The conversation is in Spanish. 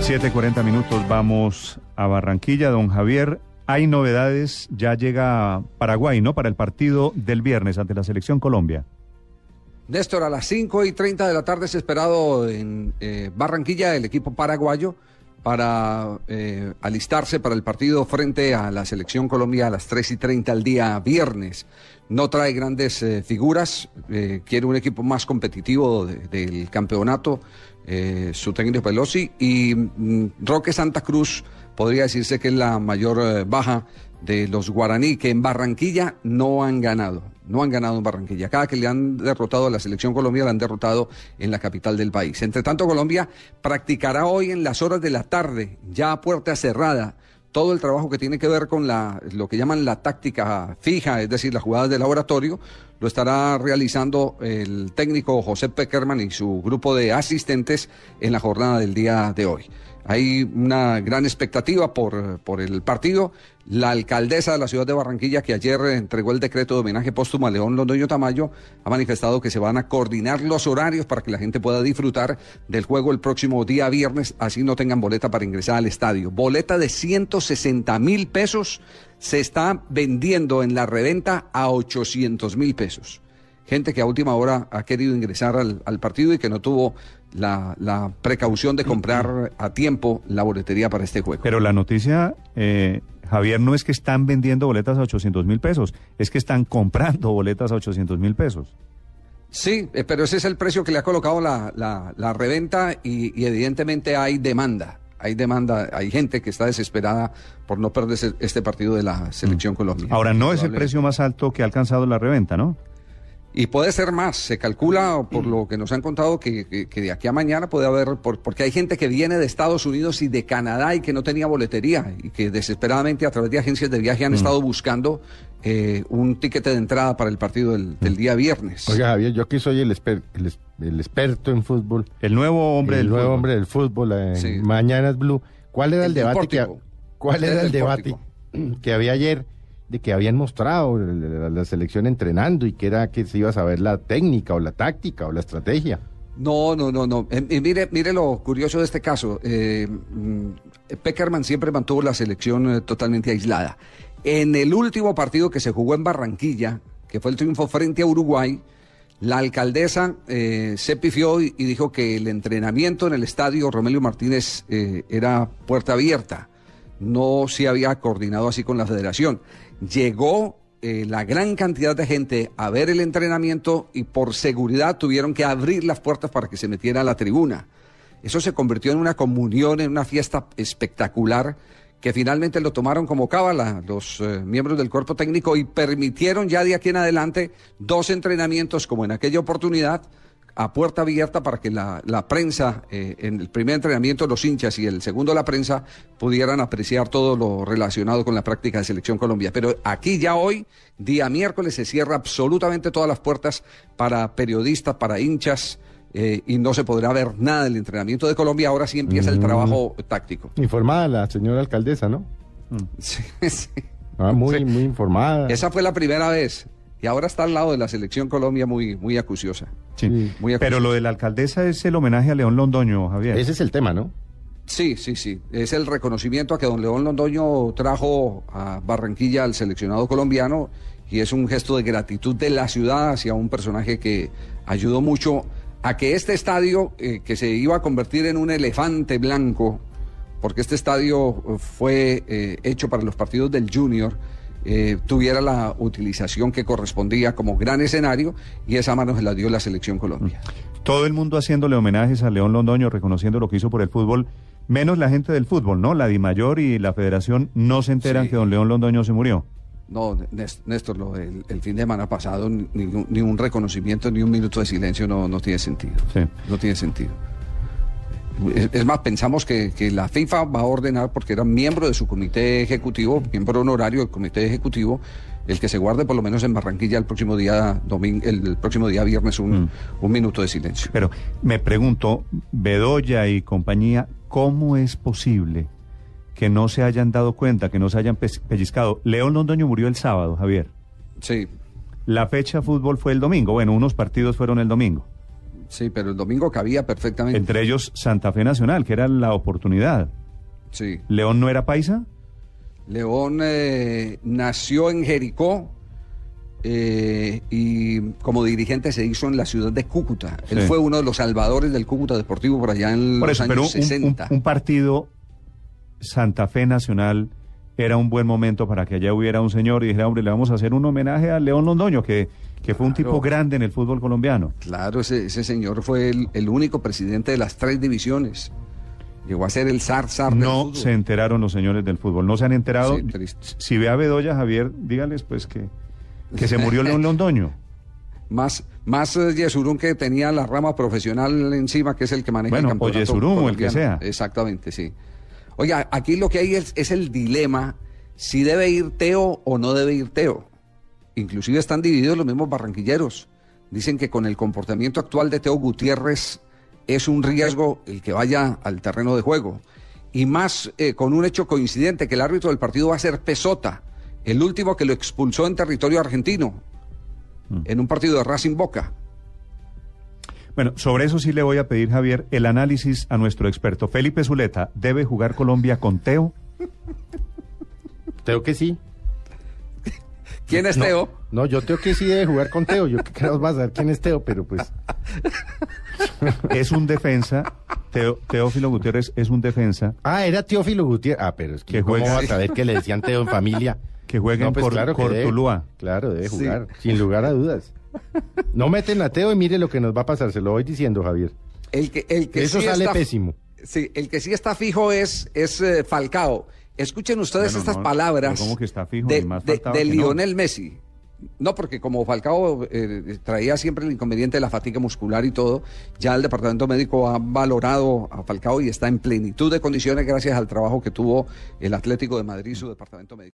7:40 minutos, vamos a Barranquilla, don Javier. Hay novedades, ya llega Paraguay, ¿no? Para el partido del viernes ante la selección Colombia. Néstor, a las 5 y 30 de la tarde es esperado en eh, Barranquilla el equipo paraguayo para eh, alistarse para el partido frente a la selección Colombia a las 3 y 30 al día viernes. No trae grandes eh, figuras, quiere un equipo más competitivo del campeonato, su técnico Pelosi, y mm, Roque Santa Cruz podría decirse que es la mayor baja de los guaraní que en Barranquilla no han ganado. No han ganado en Barranquilla. Cada que le han derrotado a la selección Colombia, la han derrotado en la capital del país. Entre tanto, Colombia practicará hoy en las horas de la tarde, ya a puerta cerrada, todo el trabajo que tiene que ver con la, lo que llaman la táctica fija, es decir, las jugadas de laboratorio, lo estará realizando el técnico José Peckerman y su grupo de asistentes en la jornada del día de hoy. Hay una gran expectativa por, por el partido. La alcaldesa de la ciudad de Barranquilla, que ayer entregó el decreto de homenaje póstumo a León Londoño Tamayo, ha manifestado que se van a coordinar los horarios para que la gente pueda disfrutar del juego el próximo día viernes, así no tengan boleta para ingresar al estadio. Boleta de 160 mil pesos se está vendiendo en la reventa a 800 mil pesos gente que a última hora ha querido ingresar al, partido y que no tuvo la, precaución de comprar a tiempo la boletería para este juego. Pero la noticia, eh, Javier, no es que están vendiendo boletas a 800 mil pesos, es que están comprando boletas a 800 mil pesos. Sí, eh, pero ese es el precio que le ha colocado la, la, reventa y, evidentemente hay demanda. Hay demanda, hay gente que está desesperada por no perderse este partido de la selección mm. colombiana. Ahora, no es el precio más alto que ha alcanzado la reventa, ¿no? Y puede ser más, se calcula por lo que nos han contado que, de aquí a mañana puede haber, porque hay gente que viene de Estados Unidos y de Canadá y que no tenía boletería y que desesperadamente a través de agencias de viaje han mm. estado buscando eh, un tiquete de entrada para el partido del, mm. día viernes. Oiga Javier, yo aquí soy el, el, experto en fútbol. El nuevo hombre el nuevo hombre del fútbol, eh, Mañana es Blue. ¿Cuál era el, debate que, cuál era el debate que había ayer? De que habían mostrado la, selección entrenando y que era que se iba a saber la técnica o la táctica o la estrategia. No, no, no, no. Eh, mire, mire lo curioso de este caso. Eh, mm, Peckerman siempre mantuvo la selección eh, totalmente aislada. En el último partido que se jugó en Barranquilla, que fue el triunfo frente a Uruguay, la alcaldesa se pifió y, dijo que el entrenamiento en el estadio Romelio Martínez era puerta abierta. No se había coordinado así con la federación llegó eh, la gran cantidad de gente a ver el entrenamiento y por seguridad tuvieron que abrir las puertas para que se metiera a la tribuna. Eso se convirtió en una comunión, en una fiesta espectacular que finalmente lo tomaron como cábala los eh, miembros del cuerpo técnico y permitieron ya de aquí en adelante dos entrenamientos como en aquella oportunidad a puerta abierta para que la, prensa, eh, en el primer entrenamiento los hinchas y el segundo la prensa, pudieran apreciar todo lo relacionado con la práctica de selección Colombia. Pero aquí ya hoy, día miércoles, se cierra absolutamente todas las puertas para periodistas, para hinchas. Eh, y no se podrá ver nada del entrenamiento de Colombia. Ahora sí empieza el mm. trabajo táctico. Informada la señora alcaldesa, ¿no? Sí, sí. Ah, muy, muy informada. Esa fue la primera vez y ahora está al lado de la selección Colombia muy, muy acuciosa. Sí, muy pero lo de la alcaldesa es el homenaje a León Londoño, Javier. Ese es el tema, ¿no? Sí, sí, sí. Es el reconocimiento a que don León Londoño trajo a Barranquilla al seleccionado colombiano y es un gesto de gratitud de la ciudad hacia un personaje que ayudó mucho a que este estadio, eh, que se iba a convertir en un elefante blanco, porque este estadio fue eh, hecho para los partidos del Junior, eh, tuviera la utilización que correspondía como gran escenario y esa mano se la dio la selección Colombia. Todo el mundo haciéndole homenajes a León Londoño, reconociendo lo que hizo por el fútbol, menos la gente del fútbol, ¿no? La DIMAYOR y la federación no se enteran que don León Londoño se murió. No, Néstor, el, fin de semana pasado ni, un reconocimiento ni un minuto de silencio no, no tiene sentido. No tiene sentido. Es, más, pensamos que, la FIFA va a ordenar, porque era miembro de su comité ejecutivo, miembro honorario del comité ejecutivo, el que se guarde por lo menos en Barranquilla el próximo día domingo, el, próximo día viernes un, mm. un, minuto de silencio. Pero me pregunto, Bedoya y compañía, ¿cómo es posible que no se hayan dado cuenta, que no se hayan pellizcado? León Londoño murió el sábado, Javier. Sí. La fecha fútbol fue el domingo. Bueno, unos partidos fueron el domingo. Sí, pero el domingo cabía perfectamente. Entre ellos Santa Fe Nacional, que era la oportunidad. Sí. ¿León no era paisa? León eh, nació en Jericó eh, y como dirigente se hizo en la ciudad de Cúcuta. Él fue uno de los salvadores del Cúcuta Deportivo por allá en los años 60. un partido Santa Fe Nacional era un buen momento para que allá hubiera un señor y dijera, hombre, le vamos a hacer un homenaje a León Londoño, que, que fue un tipo grande en el fútbol colombiano. Claro, ese, ese señor fue el, único presidente de las tres divisiones. Llegó a ser el zar, zar No se enteraron los señores del fútbol, no se han enterado. si ve a Bedoya, Javier, dígales pues que, que se murió León Londoño. más más eh, Yesurún que tenía la rama profesional encima, que es el que maneja bueno, el campeonato. O o el que sea. Exactamente, sí. Oiga, aquí lo que hay es, el dilema si debe ir Teo o no debe ir Teo. Inclusive están divididos los mismos barranquilleros. Dicen que con el comportamiento actual de Teo Gutiérrez es un riesgo el que vaya al terreno de juego. Y más eh, con un hecho coincidente, que el árbitro del partido va a ser Pesota, el último que lo expulsó en territorio argentino, mm. en un partido de Racing Boca. Bueno, sobre eso sí le voy a pedir, Javier, el análisis a nuestro experto. Felipe Zuleta, ¿debe jugar Colombia con Teo? Teo que sí. ¿Quién es Teo? No, yo creo que sí debe jugar con Teo. Yo creo que vas a saber quién es Teo, pero pues. es un defensa. Teo, Teófilo Gutiérrez es un defensa. Ah, era Teófilo Gutiérrez. Ah, pero es que, ¿cómo juega... a saber que le decían Teo en familia? Que juegue en pues claro Cortulúa. claro, debe jugar, sin lugar a dudas. No meten a Teo y mire lo que nos va a pasar, se lo voy diciendo, Javier. El que, el que Eso sale pésimo. Sí, el que sí está fijo es, es eh, Falcao. Escuchen ustedes estas palabras de, Lionel Messi. No, porque como Falcao eh, traía siempre el inconveniente de la fatiga muscular y todo, ya el departamento médico ha valorado a Falcao y está en plenitud de condiciones gracias al trabajo que tuvo el Atlético de Madrid y su departamento médico.